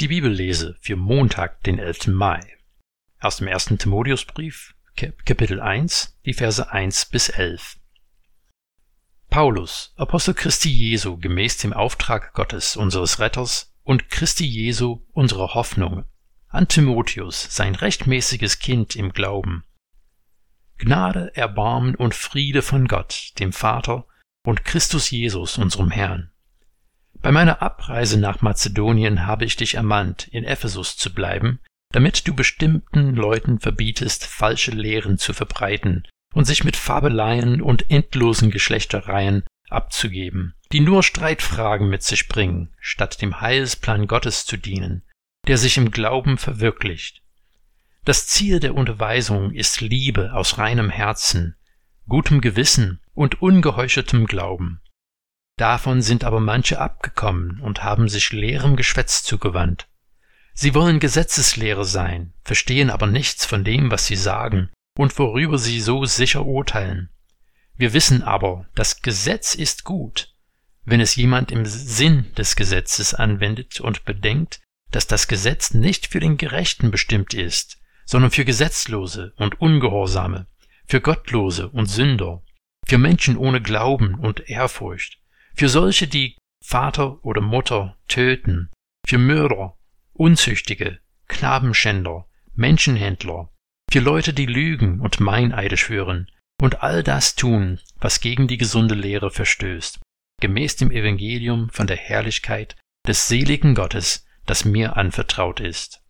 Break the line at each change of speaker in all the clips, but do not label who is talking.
Die Bibellese für Montag, den 11. Mai. Aus dem ersten Timotheusbrief, Kapitel 1, die Verse 1 bis 11. Paulus, Apostel Christi Jesu, gemäß dem Auftrag Gottes, unseres Retters, und Christi Jesu, unserer Hoffnung, an Timotheus, sein rechtmäßiges Kind im Glauben. Gnade, Erbarmen und Friede von Gott, dem Vater, und Christus Jesus, unserem Herrn. Bei meiner Abreise nach Mazedonien habe ich dich ermahnt, in Ephesus zu bleiben, damit du bestimmten Leuten verbietest, falsche Lehren zu verbreiten und sich mit Fabeleien und endlosen Geschlechtereien abzugeben, die nur Streitfragen mit sich bringen, statt dem Heilsplan Gottes zu dienen, der sich im Glauben verwirklicht. Das Ziel der Unterweisung ist Liebe aus reinem Herzen, gutem Gewissen und ungeheucheltem Glauben. Davon sind aber manche abgekommen und haben sich leerem Geschwätz zugewandt. Sie wollen Gesetzeslehre sein, verstehen aber nichts von dem, was sie sagen und worüber sie so sicher urteilen. Wir wissen aber, das Gesetz ist gut, wenn es jemand im Sinn des Gesetzes anwendet und bedenkt, dass das Gesetz nicht für den Gerechten bestimmt ist, sondern für Gesetzlose und Ungehorsame, für Gottlose und Sünder, für Menschen ohne Glauben und Ehrfurcht, für solche, die Vater oder Mutter töten, für Mörder, Unzüchtige, Knabenschänder, Menschenhändler, für Leute, die lügen und Meineide schwören und all das tun, was gegen die gesunde Lehre verstößt, gemäß dem Evangelium von der Herrlichkeit des seligen Gottes, das mir anvertraut ist.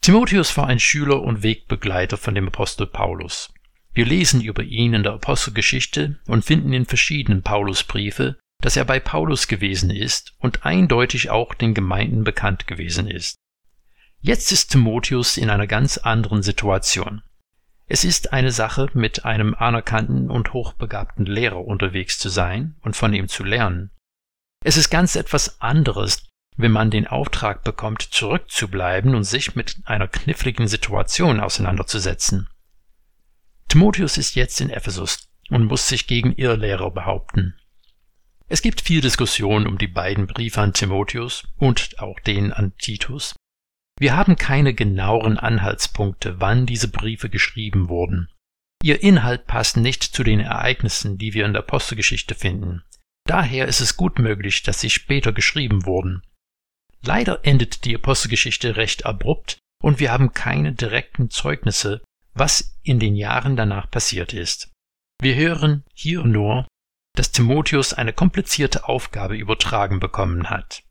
Timotheus war ein Schüler und Wegbegleiter von dem Apostel Paulus. Wir lesen über ihn in der Apostelgeschichte und finden in verschiedenen Paulusbriefe, dass er bei Paulus gewesen ist und eindeutig auch den Gemeinden bekannt gewesen ist. Jetzt ist Timotheus in einer ganz anderen Situation. Es ist eine Sache, mit einem anerkannten und hochbegabten Lehrer unterwegs zu sein und von ihm zu lernen. Es ist ganz etwas anderes, wenn man den Auftrag bekommt, zurückzubleiben und sich mit einer kniffligen Situation auseinanderzusetzen. Timotheus ist jetzt in Ephesus und muss sich gegen Irrlehrer behaupten. Es gibt viel Diskussion um die beiden Briefe an Timotheus und auch den an Titus. Wir haben keine genaueren Anhaltspunkte, wann diese Briefe geschrieben wurden. Ihr Inhalt passt nicht zu den Ereignissen, die wir in der Apostelgeschichte finden. Daher ist es gut möglich, dass sie später geschrieben wurden. Leider endet die Apostelgeschichte recht abrupt und wir haben keine direkten Zeugnisse was in den Jahren danach passiert ist. Wir hören hier nur, dass Timotheus eine komplizierte Aufgabe übertragen bekommen hat.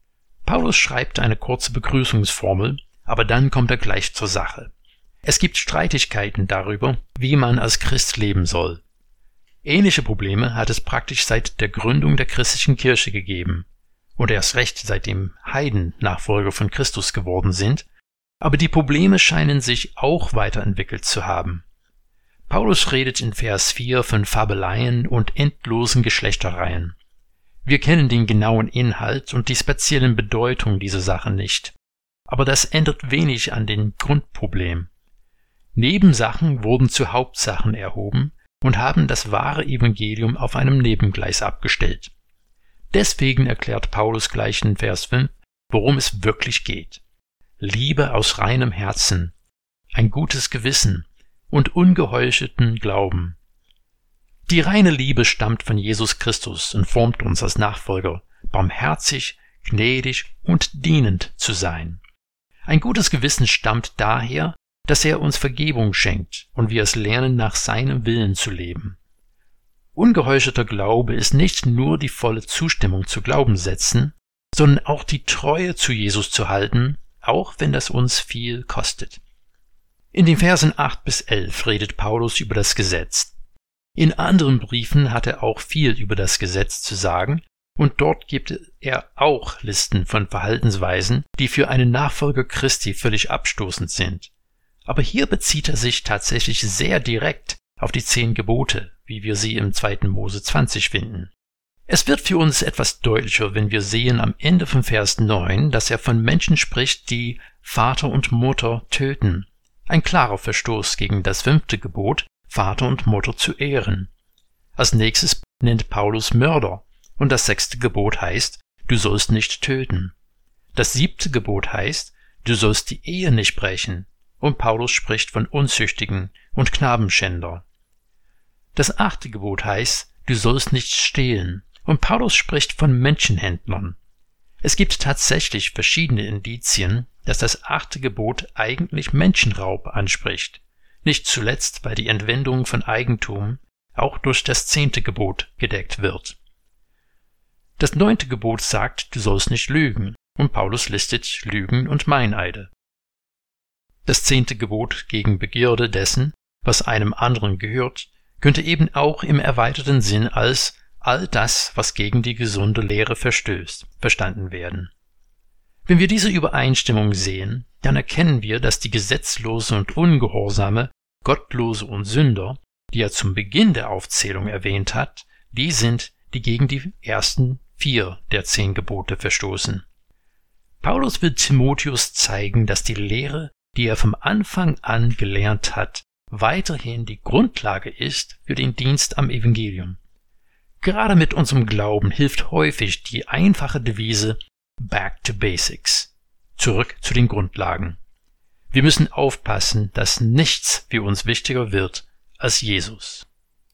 Paulus schreibt eine kurze Begrüßungsformel, aber dann kommt er gleich zur Sache. Es gibt Streitigkeiten darüber, wie man als Christ leben soll. Ähnliche Probleme hat es praktisch seit der Gründung der christlichen Kirche gegeben und erst recht seitdem Heiden Nachfolger von Christus geworden sind aber die Probleme scheinen sich auch weiterentwickelt zu haben. Paulus redet in Vers 4 von Fabeleien und endlosen Geschlechtereien. Wir kennen den genauen Inhalt und die speziellen Bedeutung dieser Sachen nicht. Aber das ändert wenig an dem Grundproblem. Nebensachen wurden zu Hauptsachen erhoben und haben das wahre Evangelium auf einem Nebengleis abgestellt. Deswegen erklärt Paulus gleich in Vers 5, worum es wirklich geht. Liebe aus reinem Herzen, ein gutes Gewissen und ungeheuchelten Glauben. Die reine Liebe stammt von Jesus Christus und formt uns als Nachfolger, barmherzig, gnädig und dienend zu sein. Ein gutes Gewissen stammt daher, dass er uns Vergebung schenkt und wir es lernen, nach seinem Willen zu leben. Ungeheuchelter Glaube ist nicht nur die volle Zustimmung zu Glauben setzen, sondern auch die Treue zu Jesus zu halten auch wenn das uns viel kostet. In den Versen 8 bis 11 redet Paulus über das Gesetz. In anderen Briefen hat er auch viel über das Gesetz zu sagen, und dort gibt er auch Listen von Verhaltensweisen, die für einen Nachfolger Christi völlig abstoßend sind. Aber hier bezieht er sich tatsächlich sehr direkt auf die zehn Gebote, wie wir sie im 2. Mose 20 finden. Es wird für uns etwas deutlicher, wenn wir sehen am Ende von Vers 9, dass er von Menschen spricht, die Vater und Mutter töten. Ein klarer Verstoß gegen das fünfte Gebot, Vater und Mutter zu ehren. Als nächstes nennt Paulus Mörder und das sechste Gebot heißt, du sollst nicht töten. Das siebte Gebot heißt, du sollst die Ehe nicht brechen, und Paulus spricht von Unzüchtigen und Knabenschänder. Das achte Gebot heißt, du sollst nicht stehlen, und Paulus spricht von Menschenhändlern. Es gibt tatsächlich verschiedene Indizien, dass das achte Gebot eigentlich Menschenraub anspricht, nicht zuletzt, weil die Entwendung von Eigentum auch durch das zehnte Gebot gedeckt wird. Das neunte Gebot sagt, du sollst nicht lügen, und Paulus listet Lügen und Meineide. Das zehnte Gebot gegen Begierde dessen, was einem anderen gehört, könnte eben auch im erweiterten Sinn als all das, was gegen die gesunde Lehre verstößt, verstanden werden. Wenn wir diese Übereinstimmung sehen, dann erkennen wir, dass die Gesetzlose und Ungehorsame, Gottlose und Sünder, die er zum Beginn der Aufzählung erwähnt hat, die sind, die gegen die ersten vier der zehn Gebote verstoßen. Paulus will Timotheus zeigen, dass die Lehre, die er vom Anfang an gelernt hat, weiterhin die Grundlage ist für den Dienst am Evangelium. Gerade mit unserem Glauben hilft häufig die einfache Devise Back to Basics. Zurück zu den Grundlagen. Wir müssen aufpassen, dass nichts für uns wichtiger wird als Jesus.